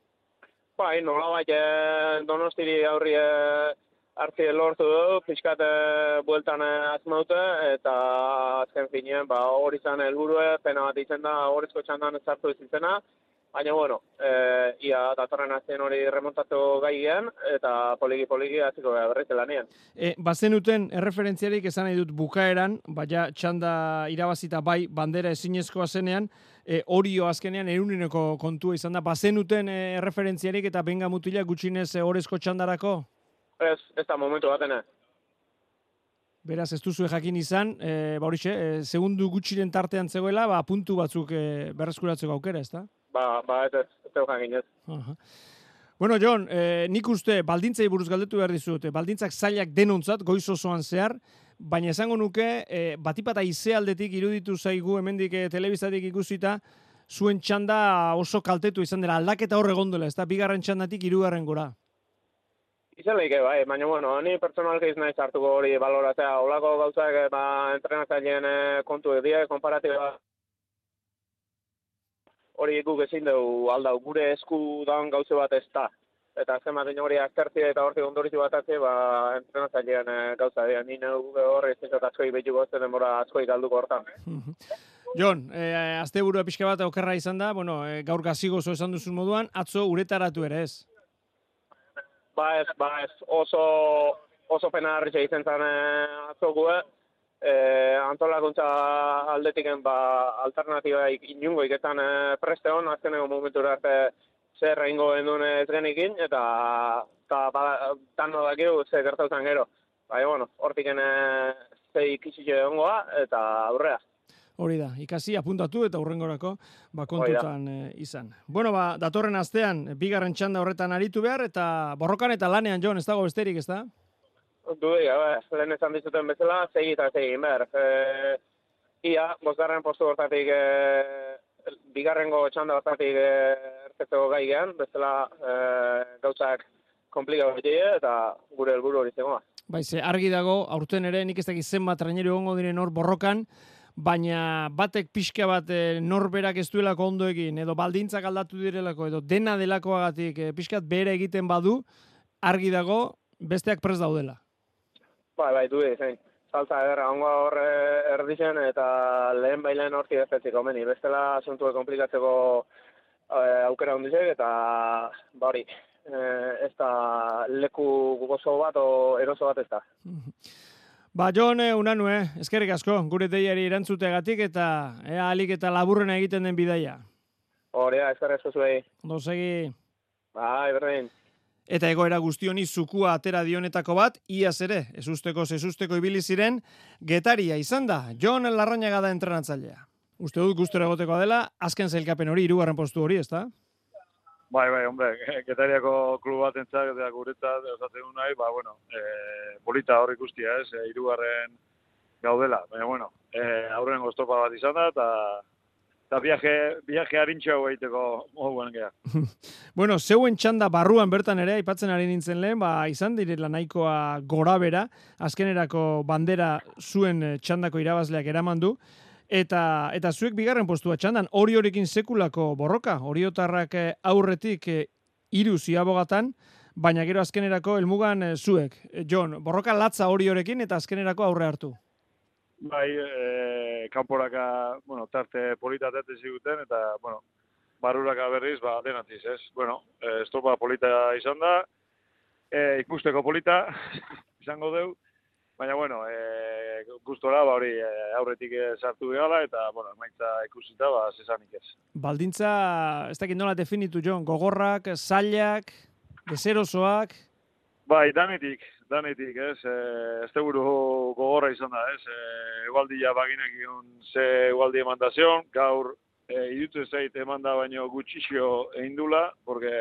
Bai, nola bai, eh, donostiri aurri eh, hartzi lortu du, pixkat e, bueltan e, azmaute, eta azken finean, ba, hori izan helburue, pena bat izan da, horizko txandan sartu ez izena, baina, bueno, e, ia datorren azten hori remontatu gai eta poliki-poliki hasiko gara berriz lanean. E, bazenuten erreferentziarik esan nahi dut bukaeran, baina txanda irabazita bai bandera ezinezkoa zenean, e, orio azkenean eruneneko kontua izan da. Bazenuten e, erreferentziarik eta benga mutila gutxinez e, orezko txandarako? Ez, ez da momentu batena. Beraz, ez duzu jakin izan, e, ba horixe, e, segundu gutxiren tartean zegoela, ba, puntu batzuk e, berreskuratzeko aukera, ez da? Ba, ba, ez ez, ez jakin ez. Aha. Bueno, Jon, e, nik uste baldintzei buruz galdetu behar dizut, e, baldintzak zailak denontzat, goiz osoan zehar, baina esango nuke, e, batipata izealdetik iruditu zaigu, hemendik e, telebizatik ikusita, zuen txanda oso kaltetu izan dela, aldaketa horre gondola, ez da, bigarren txandatik hirugarren gora. Izan lehike, bai, baina, bueno, ni personalki ez naiz hartuko hori baloratzea, olako gauzak, eh, ba, entrenatzaileen eh, kontu edia, komparatiba, hori guk ezin dugu aldau, gure esku daun gauze bat ez da. Eta azken batean hori aztertzea eta hortik ondorizu bat atze, ba, entrenatzaileen eh, gauza edia, ni neu horri ez dintzat askoi behitu gozten denbora askoi galduko hortan. Jon, e, azte burua pixka bat okerra izan da, bueno, e, gaur gazigozo esan duzun moduan, atzo uretaratu ere ez. Ba ez, ba ez, oso, oso pena harritxe izan zen eh, atzo gue, eh, antolakuntza aldetiken ba, alternatiba inungo iketan eh, preste hon, azkeneko momentura arte zer egingo gendun ez genikin, eta eta ba, tano dakiu ze gertautan gero. Baina, bueno, hortiken eh, zei ikisitxe ongoa, eta aurrea. Hori da, ikasi apuntatu eta hurrengorako ba, kontutan e, izan. Bueno, ba, datorren astean, bigarren txanda horretan aritu behar, eta borrokan eta lanean, Jon, ez dago besterik, ez da? Du, ja, ba, lehen esan dizuten bezala, segi eta segin behar. E, ia, bosgarren postu hortatik, e, bigarrengo txanda hortatik e, ertetzeko gai gehan, bezala e, gauzak komplikatu beti eta gure helburu hori zegoa. Baize, argi dago, aurten ere, nik ez dakit zenbat traineru egongo diren hor borrokan, baina batek pixka bat e, norberak ez duelako ondo egin, edo baldintzak aldatu direlako, edo dena delakoagatik e, pixkat bere egiten badu, argi dago, besteak prest daudela. Bai, bai, du zein. Salta ederra, ongo horre erdizen eta lehen bailen horti efetzik omeni. Bestela asuntu komplikatzeko e, aukera hondizek eta bari, e, ez da leku gozo bat o eroso bat ez da. Ba, Jon, eh, unanu, eh? eskerrik asko, gure deiari erantzutegatik eta ea alik eta laburrena egiten den bidaia. Horea, eskerrik asko zuei. Ondo segi. Bai, berdin. Eta egoera guztioni zukua atera dionetako bat, iaz ere, ezusteko zezusteko ibili ziren, getaria izan da, Jon Larrañaga da entrenatzailea. Uste dut gustora egoteko dela, azken zailkapen hori, irugarren postu hori, ez da? Bai, bai, hombre, Getariako klub bat entzak, eta guretzat, osatzen nahi, ba, bueno, e, polita hor ikustia, ez, e, irugarren gaudela. Baina, bueno, e, aurren goztopa bat izan da, eta eta viaje, viaje harintxo egiteko moduan geha. bueno, zeuen txanda barruan bertan ere, aipatzen ari nintzen lehen, ba, izan direla nahikoa gora bera, azkenerako bandera zuen txandako irabazleak eraman du, Eta eta zuek bigarren postua txandan hori horekin sekulako borroka, oriotarrak eh, aurretik eh, hiru ziabogatan, baina gero azkenerako helmugan eh, zuek. Jon, borroka latza hori horekin eta azkenerako aurre hartu. Bai, e, kanporaka, bueno, tarte politatet ziguten eta, bueno, baruraka berriz, ba, denatiz, ez? Bueno, e, estopa polita izan da, e, ikusteko polita, izango deu, baina, bueno, e, gustora ba hori eh, aurretik eh, sartu gala eta bueno, emaitza ikusita ba sesanik ez. Baldintza, ez dakit nola definitu Jon, gogorrak, zailak, deserosoak. Bai, danetik, danetik, ez, e, ez teguru gogorra izan da, ez, e, egualdia baginak iun ze egualdi emandazion, gaur e, idutu ez zait emanda baino gutxixio egin dula, porque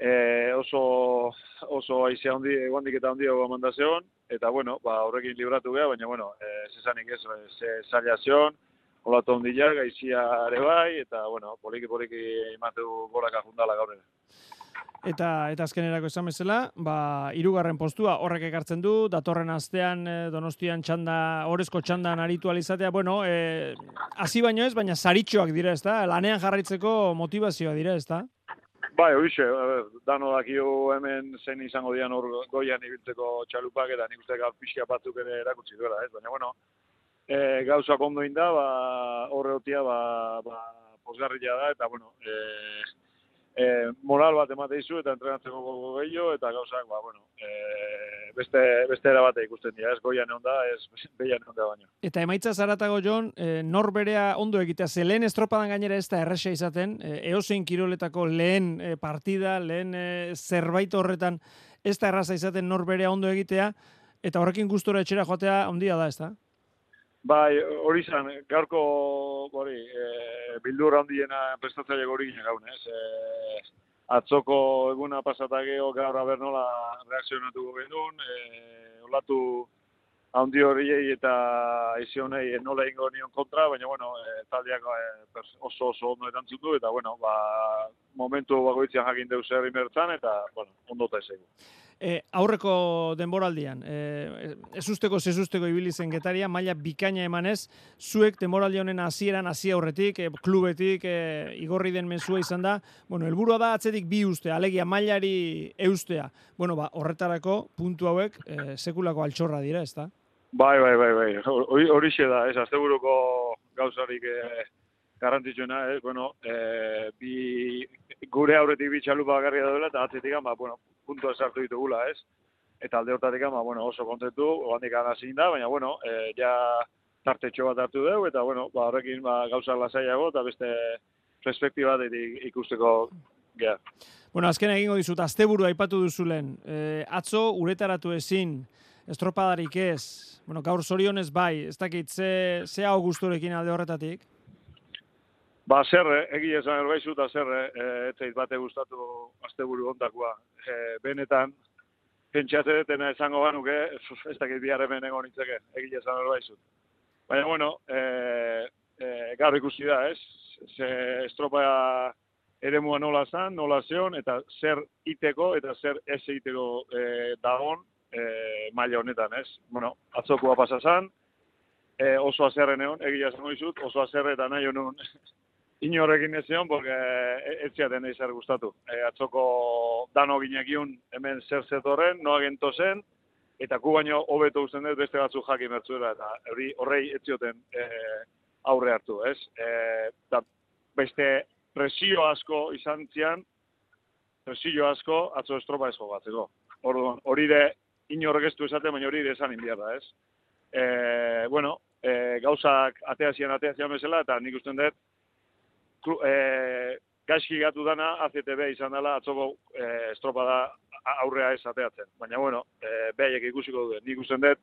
e, oso, oso aizea hondi, egualdik eta hondi emandazion, eta bueno, ba, horrekin libratu geha, baina bueno, e, zezanik ez, ze zailazion, olatu ondila, gaizia ere bai, eta bueno, poliki-poliki imatu goraka jundala gaur. Eta eta azkenerako esan bezala, ba, irugarren postua horrek ekartzen du, datorren astean e, donostian txanda, orezko txandan aritu alizatea, bueno, e, hasi baino ez, baina saritxoak dira ez da, lanean jarraitzeko motivazioa dira ez da? Bai, horixe, a ber, dano dakio hemen zen izango dian hor goian ibiltzeko txalupak eta nik uste gaur pixka batzuk ere erakutsi duela, ez? Baina, bueno, e, gauzak ondo inda, ba, horre ba, ba, posgarria da, eta, bueno, e, e, moral bat emate izu eta entrenatzeko gogo gehiago, eta gauzak, ba, bueno, e, beste, beste era bate ikusten dira, ez goian egon da, ez behian egon da baino. Eta emaitza zaratago, Jon, e, nor berea ondo egitea, ze lehen estropadan gainera ez da erresa izaten, e, eozein kiroletako lehen e, partida, lehen e, zerbait horretan ez da erraza izaten nor berea ondo egitea, eta horrekin gustora etxera joatea ondia da, ez da? Bai, hori izan, gaurko hori, e, bildur handiena prestatzaile hori gine gaun, ez? E, atzoko eguna pasatakeo gaur haber nola reakzionatu genuen, e, olatu handi horiei eta izionei nola ingo nion kontra, baina, bueno, e, taldeak e, oso oso ondo erantzun du, eta, bueno, ba, momentu bagoitzean jakin deus herri mertzan, eta, bueno, ondota esegu. E, aurreko denboraldian, e, ez usteko zezusteko ibili zen getaria, maila bikaina emanez, zuek denboraldi honen hasieran hasi aurretik, e, klubetik, e, igorri den mezua izan da, bueno, helburua da atzetik bi uste, alegia mailari eustea. Bueno, ba, horretarako puntu hauek e, sekulako altxorra dira, ezta? Bai, bai, bai, bai. Hori horixe da, ez, asteburuko gauzarik eh, garrantzitsuena, ez, bueno, eh, bi, gure aurretik bi txalupa bakarria daudela, eta atzetik, ba, bueno, puntua sartu ditugula, ez? Eta alde hortatik, ba, bueno, oso kontentu, oandik hasi da, baina, bueno, eh, ja tartetxo bat hartu dugu, eta, bueno, ba, horrekin ba, gauza lasaiago, eta beste perspektiba ikusteko gea. Bueno, azken egingo dizut, asteburu aipatu duzulen, e, atzo uretaratu ezin, estropadarik ez, bueno, gaur zorionez bai, ez dakit, ze, ze hau gusturekin alde horretatik? Ba, zerre, egia esan erbaizu, eta zerre, e, etzeit bate gustatu asteburu ondakoa. E, benetan, pentsatze detena esango banuke, ez dakit bihar hemen egon nintzeke, egia esan erbaizu. Baina, bueno, e, e, gaur ikusi da, ez? Ze estropa eremua nola zan, nola zion, eta zer iteko eta zer ez iteko e, dagon e, maila honetan, ez? Bueno, atzokoa pasa zan, e, oso azerren egon, egia esango dizut, oso azerre eta nahi honun inorrekin ez zion, porque ez ziaten eiz zer gustatu. E, atzoko dano ginekiun hemen zer zetorren, noa gento zen, eta ku baino hobeto usten dut beste batzuk jakin bertzuela, eta hori horrei ez zioten e, aurre hartu, ez? E, eta beste presio asko izan zian, presio asko atzo estropa ez jogatzeko. Orduan, hori de inorrek ez du esaten, baina hori de esan inbiarra, ez? E, bueno, e, gauzak atea zian, atea zian bezala, eta nik usten dut, e, gaizki gatu dana ACTB izan dela atzoko e, estropada aurrea ez ateatzen. Baina, bueno, e, behaiek ikusiko duen. Nik usten dut,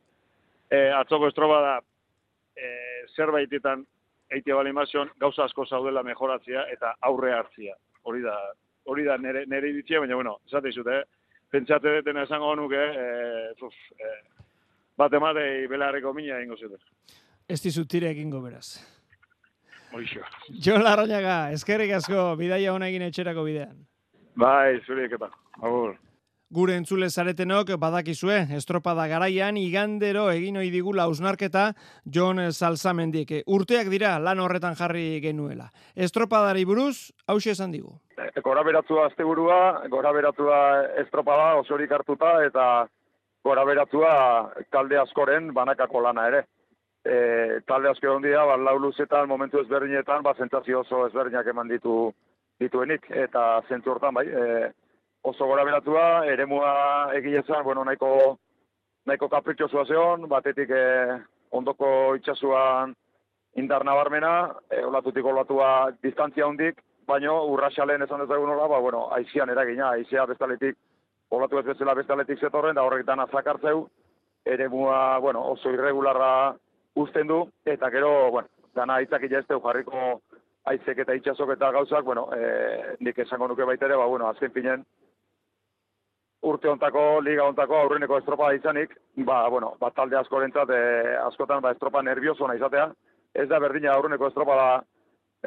e, atzoko estropada e, zerbaitetan eitea bali mazion, gauza asko zaudela mejoratzea eta aurre hartzia. Hori da, hori da nere, nere iritzia, baina, bueno, esate izute, eh? pentsate detena esango nuke, e, uf, e, bat ematei belarreko mina egingo zuten. Ez dizut tire egingo beraz. Hoixo. Jon Larrañaga, eskerrik asko, bidaia hona egin etxerako bidean. Bai, zuriek eta. Agur. Gure entzule zaretenok badakizue, estropada garaian igandero egin ohi digula ausnarketa Jon Salsamendik. Urteak dira lan horretan jarri genuela. Estropadari buruz, hause esan digu. E, gora beratua asteburua, gora beratua estropada osorik hartuta eta gora beratua talde askoren banakako lana ere. E, talde asko egon dira, ba, lau luzetan, momentu ezberdinetan, ba, zentzazio oso ezberdinak eman ditu dituenik, eta zentzu hortan, bai, e, oso gora beratua, eremua egilezan, bueno, nahiko, nahiko kapritxosua zeon, batetik e, ondoko itxasuan indar nabarmena, e, olatutik olatua distantzia hondik, baino urraxalen esan dezagun hola, ba, bueno, aizian eragina, aizea bestaletik, olatu ez bezala bestaletik zetorren, da horretan azakartzeu, eremua, bueno, oso irregularra uzten du, eta gero, bueno, dana aitzak ez deu jarriko aizek eta itxasok eta gauzak, bueno, e, nik esango nuke baita ere, ba, bueno, azken pinen, urte ontako, liga ontako aurreneko estropa izanik, ba, bueno, bat talde askorentzat, e, askotan, ba, estropa nervioso izatea, ez da berdina aurreneko estropa da,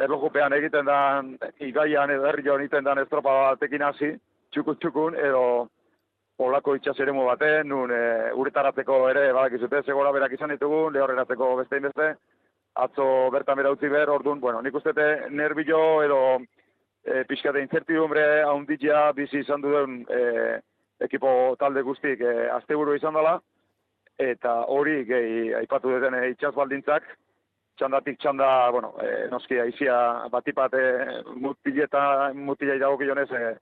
erlojupean egiten dan, igaian edo herri egiten dan estropa batekin hasi, txukun txukun, edo olako itxas eremu baten, nun e, uretaratzeko ere, badakizute, segora berak izan ditugun, lehorreratzeko beste inbeste, atzo bertan bera utzi behar, orduan, bueno, nik ustete nervio edo e, pixka de incertidumbre haunditia bizi izan duen e, ekipo talde guztik e, asteburu izan dela, eta hori gehi aipatu duten e, itxas baldintzak, txandatik txanda, bueno, e, noski aizia batipat e, mutileta, mutilei dagokionez, e,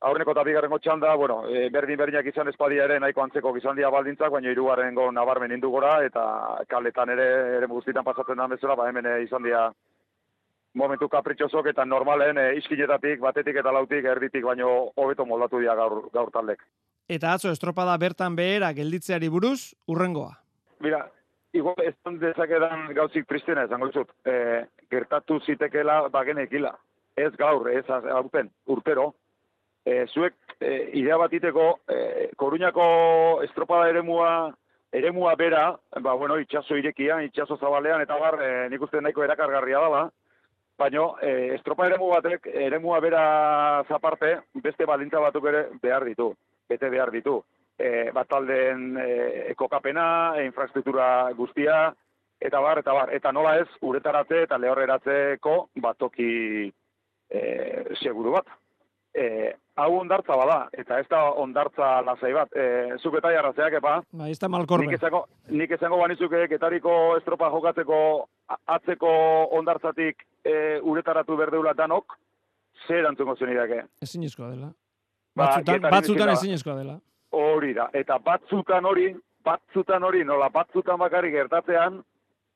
aurreneko eta bigarrengo txanda, bueno, e, berdin berdinak izan espadia ere nahiko antzeko izan dira baldintzak, baina hirugarrengo nabarmen indu gora, eta kaletan ere, ere guztietan pasatzen da bezala, ba hemen e, izan dira momentu kapritxosok eta normalen e, iskinetatik, batetik eta lautik, erditik, baino hobeto moldatu dira gaur, gaur taldek. Eta atzo estropada bertan behera gelditzeari buruz, urrengoa. Mira, igual ez dezakedan gauzik pristena esango dizut. E, gertatu zitekela bagenekila. Ez gaur, ez aurten, urtero. E, zuek e, idea bat iteko, e, Koruñako estropada eremua, eremua bera, ba, bueno, itxaso irekian, itxaso zabalean, eta bar, e, nik uste nahiko erakargarria dela, baina e, estropa eremu batek, eremua bera zaparte, beste balintza batuk ere behar ditu, bete behar ditu. E, bat taldeen e, kokapena, e, infrastruktura guztia, eta bar, eta bar, eta nola ez, uretarate eta lehorreratzeko batoki e, seguru bat. E, hau ondartza bada, eta ez da ondartza lasai bat. E, zuk eta jarrazeak, epa? Ba, ez da malkorbe. Nik esango, nik esango banizuke getariko estropa jokatzeko atzeko ondartzatik e, uretaratu berdeula danok, zer erantzungo zen idake. Ezinezkoa dela. Ba, Batzutan, batzutan ezinezkoa dela. Hori da, eta batzutan hori, batzutan hori, nola batzutan bakarrik gertatzean,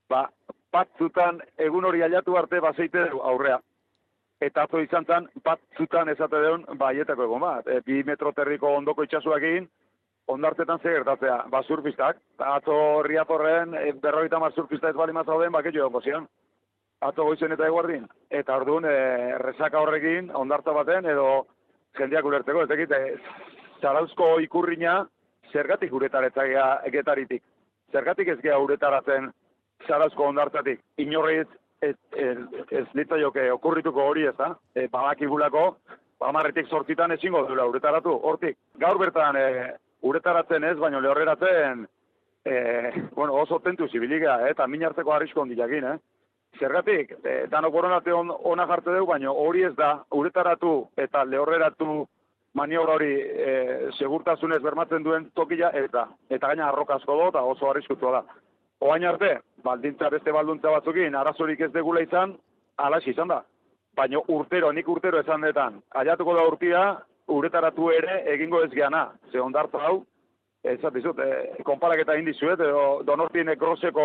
ba, batzutan egun hori ailatu arte bazeite aurrea. Eta atzo izan zen, batzutan esate deun, baietako egon bat. E, bi metro terriko ondoko itxasuak egin, ondartetan ze gertatzea, ba, surfistak. Atzo riatorren, e, berroita mar surfista ez bali mazauden, baketxo egon zian. Atzo goizen eta eguardin. Eta orduan, e, resaka horrekin, ondartza baten, edo jendeak ulertzeko, ez dakit, e, zarauzko ikurrina, zergatik uretaretzak egetaritik. Zergatik ez gea uretaratzen zarauzko ondartzatik. Inorri ez, ez, ez, okurrituko hori ez da. E, badakigulako, bamarretik sortzitan ezingo duela uretaratu, hortik. Gaur bertan e, uretaratzen ez, baino lehorreratzen, e, bueno, oso tentu zibiliga, eh, eta min hartzeko arrisko ondilakin, eh. Zergatik, e, danok boronate on, ona jarte dugu, baino hori ez da, uretaratu eta lehorreratu maniobra hori e, segurtasunez bermatzen duen tokila ez da. Eta gaina arroka asko do eta oso arriskutua da. Oain arte, baldintza beste balduntza batzukin, arazorik ez degula izan, alaxi izan da. Baina urtero, nik urtero esan detan, aiatuko da urtia, uretaratu ere egingo ez geana. Ze ondartu hau, ez dizut, e, konparaketa indizuet, edo donortien groseko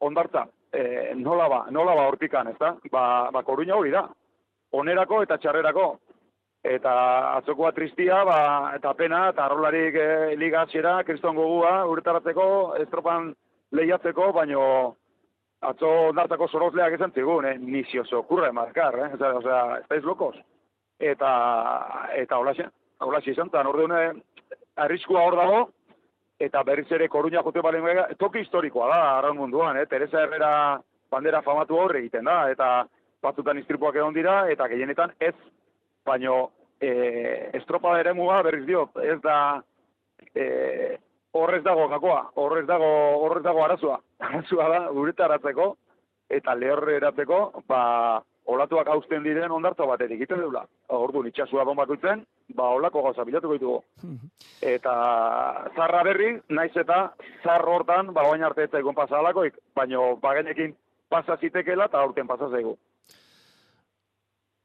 ondartza. E, nola ba, nola ba hortikan, ez da? Ba, ba koruina hori da. Onerako eta txarrerako. Eta atzokoa tristia, ba, eta pena, eta arrolarik e, liga hasiera, kriston gogua, uretaratzeko, estropan lehiatzeko, baino atzo ondartako sorozleak esan zigun, eh? nizioso, kurra emarkar, eh? Osea, osea, estáis locos. Eta, eta holaxe, holaxe izan, eta orduan, eh, arriskua hor dago, eta berriz ere koruña jote balen toki historikoa da, arraun munduan, eh? Teresa Herrera bandera famatu hor egiten da, eta batzutan istripuak egon dira, eta gehienetan ez, baino e, estropada ere muga berriz diot, ez da e, horrez dago gakoa, horrez dago, horrez dago arazoa. Arazoa da, uretaratzeko, eta lehorreratzeko, ba, olatuak hausten diren ondartza batetik egiten deula. Ordu itxasua bonbakutzen, ba, olako gauza bilatuko ditugu. Eta zarra berri, naiz eta zar hortan, ba, oain arte ez egon pasa alakoik, baino bagenekin pasa zitekela eta aurten pasa zaigu.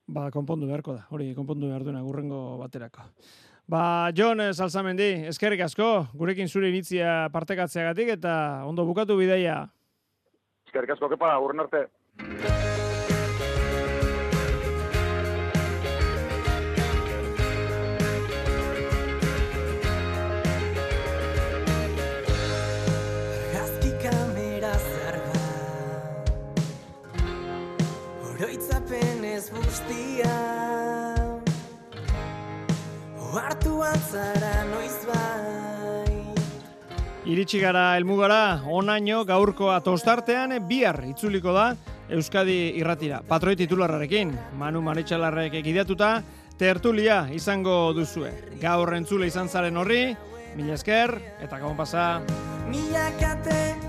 Ba, konpondu beharko da, hori konpondu behar duena gurrengo baterako. Ba, Jon eh, Salsamendi, eskerrik asko, gurekin zure iritzia partekatzeagatik eta ondo bukatu bideia. Eskerrik asko kepa, urren arte. Altzara noiz bai Iritsi gara helmugara, onaino gaurkoa tostartean bihar itzuliko da Euskadi irratira. Patroi titularrarekin, Manu Maretxalarrek egideatuta, tertulia izango duzue. Gaur entzule izan zaren horri, mila esker, eta gabon pasa. Milakate itxi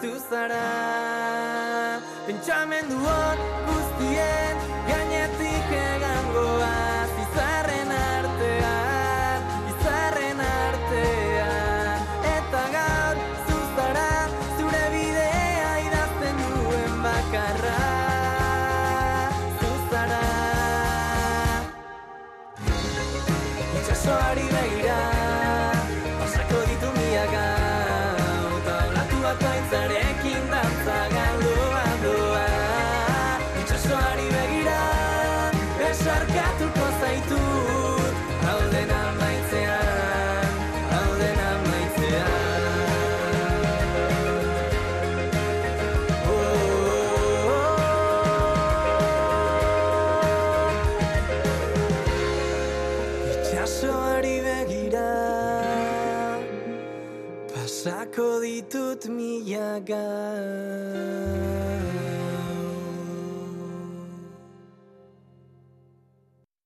Zuzara Pentsamendu hon niyaga